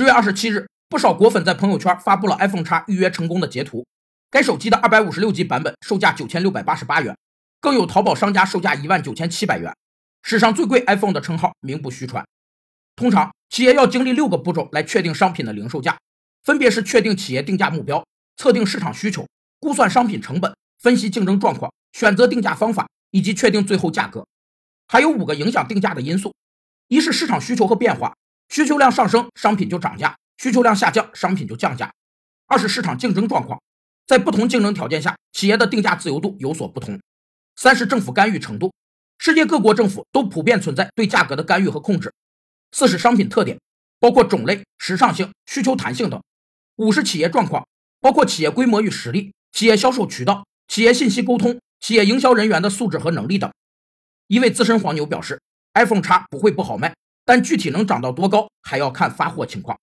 十月二十七日，不少果粉在朋友圈发布了 iPhone X 预约成功的截图。该手机的二百五十六 G 版本售价九千六百八十八元，更有淘宝商家售价一万九千七百元，史上最贵 iPhone 的称号名不虚传。通常，企业要经历六个步骤来确定商品的零售价，分别是确定企业定价目标、测定市场需求、估算商品成本、分析竞争状况、选择定价方法以及确定最后价格。还有五个影响定价的因素：一是市场需求和变化，需求量上升，商品就涨价；需求量下降，商品就降价。二是市场竞争状况。在不同竞争条件下，企业的定价自由度有所不同。三是政府干预程度，世界各国政府都普遍存在对价格的干预和控制。四是商品特点，包括种类、时尚性、需求弹性等。五是企业状况，包括企业规模与实力、企业销售渠道、企业信息沟通、企业营销人员的素质和能力等。一位资深黄牛表示，iPhone X 不会不好卖，但具体能涨到多高，还要看发货情况。